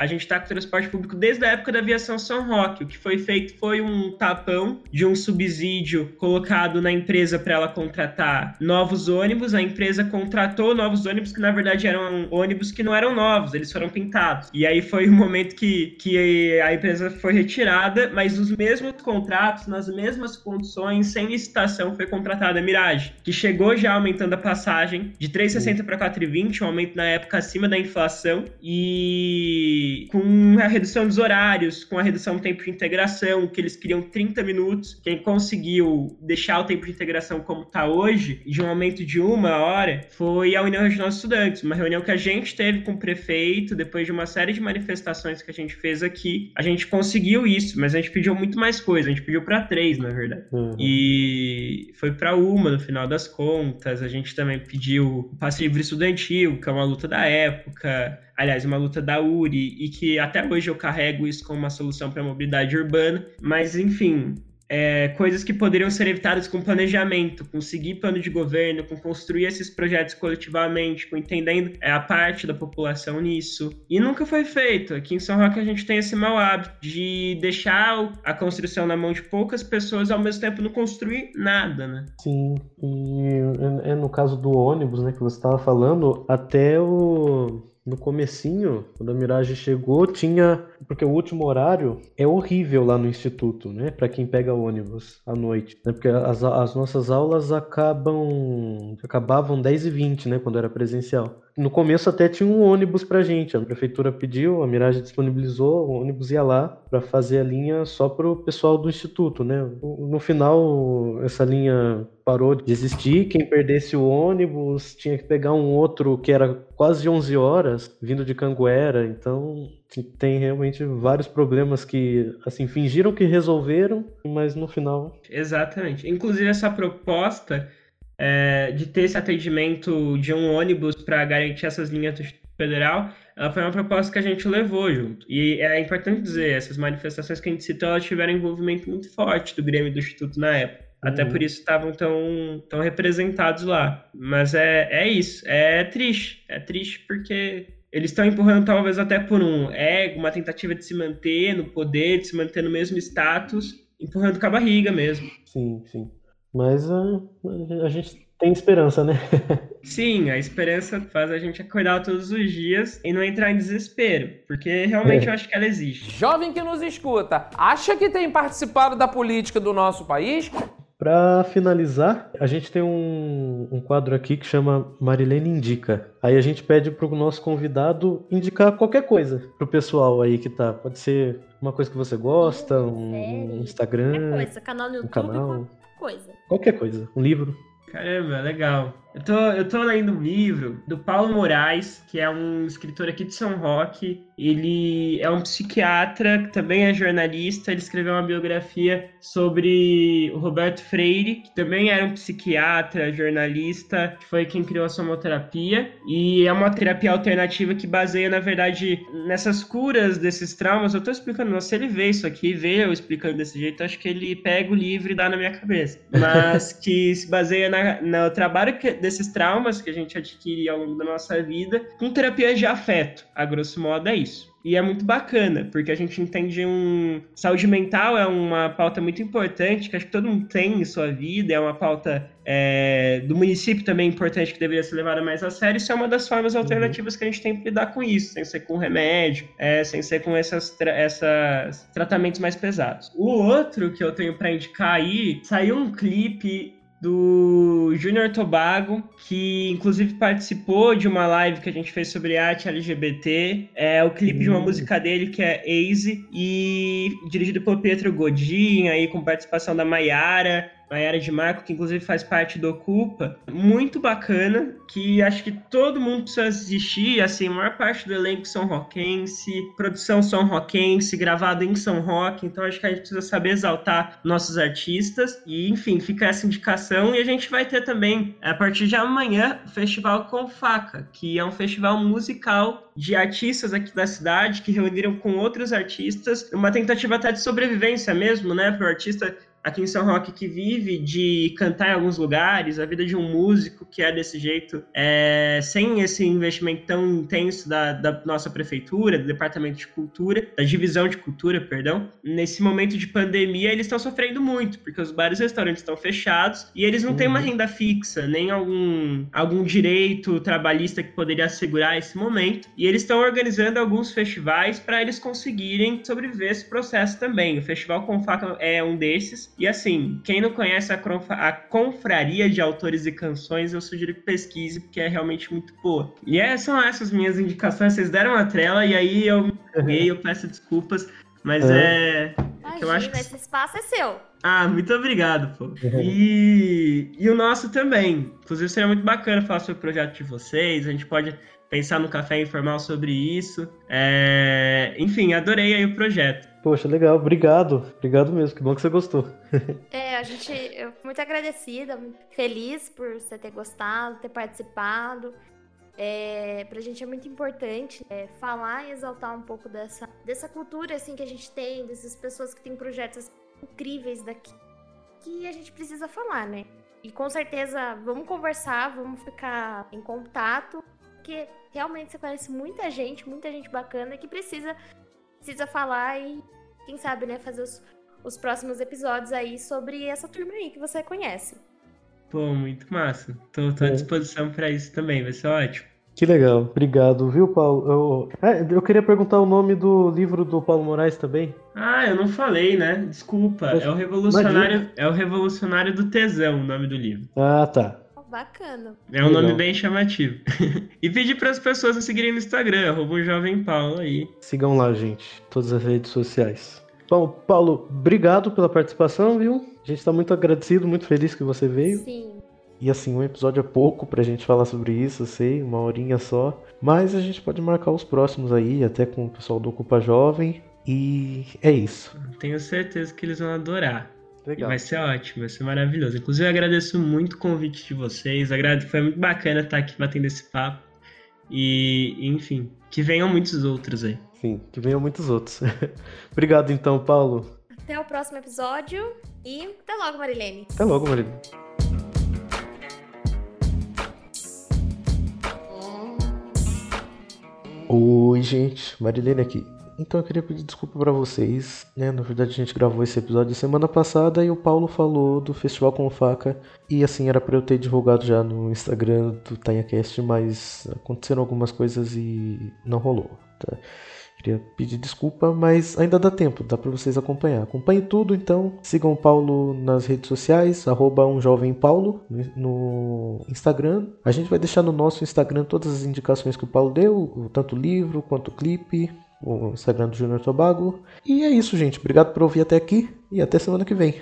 A gente está com o transporte público desde a época da aviação São Roque. O que foi feito foi um tapão de um subsídio colocado na empresa para ela contratar novos ônibus. A empresa contratou novos ônibus que, na verdade, eram ônibus que não eram novos, eles foram pintados. E aí foi o momento que, que a empresa foi retirada, mas os mesmos contratos, nas mesmas condições, sem licitação, foi contratada a Mirage, que chegou já aumentando a passagem de 3,60 para 4,20, um aumento na época acima da inflação. E com a redução dos horários, com a redução do tempo de integração, que eles queriam 30 minutos, quem conseguiu deixar o tempo de integração como está hoje, de um aumento de uma hora, foi a União Regional de Estudantes, uma reunião que a gente teve com o prefeito, depois de uma série de manifestações que a gente fez aqui, a gente conseguiu isso, mas a gente pediu muito mais coisa, a gente pediu para três, na verdade. Uhum. E foi para uma, no final das contas, a gente também pediu o passe livre estudantil, que é uma luta da época, aliás, uma luta da URI, e que até hoje eu carrego isso como uma solução para a mobilidade urbana, mas enfim, é, coisas que poderiam ser evitadas com planejamento, com seguir plano de governo, com construir esses projetos coletivamente, com entendendo é, a parte da população nisso. E nunca foi feito. Aqui em São Roque a gente tem esse mau hábito de deixar a construção na mão de poucas pessoas ao mesmo tempo não construir nada, né? Sim, e no caso do ônibus, né, que você estava falando, até o no comecinho, quando a Mirage chegou, tinha. Porque o último horário é horrível lá no instituto, né? Para quem pega ônibus à noite. Né? Porque as, as nossas aulas acabam. acabavam 10 e 20 né? Quando era presencial. No começo até tinha um ônibus pra gente. A prefeitura pediu, a Mirage disponibilizou, o ônibus ia lá para fazer a linha só pro pessoal do instituto, né? No final, essa linha parou de existir. Quem perdesse o ônibus tinha que pegar um outro que era quase 11 horas, vindo de Canguera. Então, tem realmente vários problemas que, assim, fingiram que resolveram, mas no final. Exatamente. Inclusive, essa proposta é, de ter esse atendimento de um ônibus para garantir essas linhas do Instituto Federal, ela foi uma proposta que a gente levou junto. E é importante dizer, essas manifestações que a gente citou, elas tiveram envolvimento muito forte do Grêmio do Instituto na época. Até uhum. por isso estavam tão, tão representados lá. Mas é, é isso. É triste. É triste porque eles estão empurrando talvez até por um ego, uma tentativa de se manter no poder, de se manter no mesmo status, empurrando com a barriga mesmo. Sim, sim. Mas uh, a gente tem esperança, né? Sim, a esperança faz a gente acordar todos os dias e não entrar em desespero, porque realmente é. eu acho que ela existe. Jovem que nos escuta, acha que tem participado da política do nosso país? Para finalizar, a gente tem um, um, quadro aqui que chama Marilene Indica. Aí a gente pede para o nosso convidado indicar qualquer coisa pro pessoal aí que tá. Pode ser uma coisa que você gosta, um, um Instagram, qualquer coisa, canal no YouTube, um canal, qualquer coisa. Qualquer coisa, um livro. Caramba, legal. Eu tô, eu tô lendo um livro do Paulo Moraes, que é um escritor aqui de São Roque. Ele é um psiquiatra, que também é jornalista. Ele escreveu uma biografia sobre o Roberto Freire, que também era um psiquiatra, jornalista, que foi quem criou a somoterapia. E é uma terapia alternativa que baseia, na verdade, nessas curas desses traumas. Eu tô explicando, não, se ele vê isso aqui, vê eu explicando desse jeito, acho que ele pega o livro e dá na minha cabeça. Mas que se baseia na, no trabalho que desses traumas que a gente adquire ao longo da nossa vida com terapias de afeto. A grosso modo é isso. E é muito bacana, porque a gente entende um. Saúde mental é uma pauta muito importante, que acho que todo mundo tem em sua vida, é uma pauta é, do município também importante que deveria ser levada mais a sério. Isso é uma das formas uhum. alternativas que a gente tem que lidar com isso, sem ser com remédio, é, sem ser com essas tratamentos mais pesados. O outro que eu tenho para indicar aí, saiu um clipe do Junior Tobago, que inclusive participou de uma live que a gente fez sobre arte LGBT. É o clipe de uma hum. música dele que é Easy e dirigido por Pietro Godin, aí com participação da Maiara. Maiara de Marco, que inclusive faz parte do Ocupa, muito bacana, que acho que todo mundo precisa assistir, assim, a maior parte do elenco são roquense, produção são roquense, gravado em São Roque, então acho que a gente precisa saber exaltar nossos artistas, e enfim, fica essa indicação, e a gente vai ter também, a partir de amanhã, o Festival Com Faca, que é um festival musical de artistas aqui da cidade que reuniram com outros artistas, uma tentativa até de sobrevivência mesmo, né, para o artista aqui em São Roque que vive de cantar em alguns lugares, a vida de um músico que é desse jeito, é, sem esse investimento tão intenso da, da, nossa prefeitura, do departamento de cultura, da divisão de cultura, perdão. Nesse momento de pandemia, eles estão sofrendo muito, porque os bares e restaurantes estão fechados e eles não uhum. têm uma uhum. renda fixa, nem algum, algum direito trabalhista que poderia assegurar esse momento. E eles estão organizando alguns festivais para eles conseguirem sobreviver esse processo também. O Festival Confaca é um desses. E assim, quem não conhece a, a Confraria de Autores e Canções, eu sugiro que pesquise, porque é realmente muito boa. E é, são essas minhas indicações, vocês deram a trela e aí eu errei, eu peço desculpas, mas é. Imagina, eu acho que... esse espaço é seu. Ah, muito obrigado, pô. E, e o nosso também. Inclusive, seria muito bacana falar sobre o projeto de vocês. A gente pode pensar no café informal sobre isso. É... Enfim, adorei aí o projeto. Poxa, legal, obrigado. Obrigado mesmo, que bom que você gostou. é, a gente, eu muito agradecida, feliz por você ter gostado, ter participado. É, pra gente é muito importante é, falar e exaltar um pouco dessa, dessa cultura assim que a gente tem, dessas pessoas que têm projetos incríveis daqui, que a gente precisa falar, né? E com certeza vamos conversar, vamos ficar em contato, porque realmente você conhece muita gente, muita gente bacana que precisa precisa falar e, quem sabe, né, fazer os, os próximos episódios aí sobre essa turma aí que você conhece. Pô, muito massa. Tô, tô à é. disposição para isso também, vai ser ótimo. Que legal, obrigado, viu, Paulo? Eu, é, eu queria perguntar o nome do livro do Paulo Moraes também. Ah, eu não falei, né? Desculpa. é o Revolucionário, é o Revolucionário do Tesão, o nome do livro. Ah, tá. Bacana. É um Legal. nome bem chamativo. e pedir para as pessoas a seguirem no Instagram, arroba Jovem Paulo aí. Sigam lá, gente, todas as redes sociais. Bom, Paulo, obrigado pela participação, viu? A gente está muito agradecido, muito feliz que você veio. Sim. E assim, um episódio é pouco pra gente falar sobre isso, eu sei, uma horinha só. Mas a gente pode marcar os próximos aí, até com o pessoal do Ocupa Jovem. E é isso. Tenho certeza que eles vão adorar. Legal. vai ser ótimo, vai ser maravilhoso. Inclusive, eu agradeço muito o convite de vocês. Agradeço, foi muito bacana estar aqui batendo esse papo. E, enfim, que venham muitos outros aí. Sim, que venham muitos outros. Obrigado, então, Paulo. Até o próximo episódio e até logo, Marilene. Até logo, Marilene. Oi, gente, Marilene aqui. Então eu queria pedir desculpa para vocês, né? Na verdade a gente gravou esse episódio semana passada e o Paulo falou do Festival com Faca e assim era para eu ter divulgado já no Instagram do TanhaCast, mas aconteceram algumas coisas e não rolou, tá? Queria pedir desculpa, mas ainda dá tempo, dá para vocês acompanhar. Acompanhe tudo, então. Sigam o Paulo nas redes sociais, arroba um jovem Paulo no Instagram. A gente vai deixar no nosso Instagram todas as indicações que o Paulo deu, tanto livro quanto clipe, o Instagram do Júnior Tobago. E é isso, gente. Obrigado por ouvir até aqui e até semana que vem.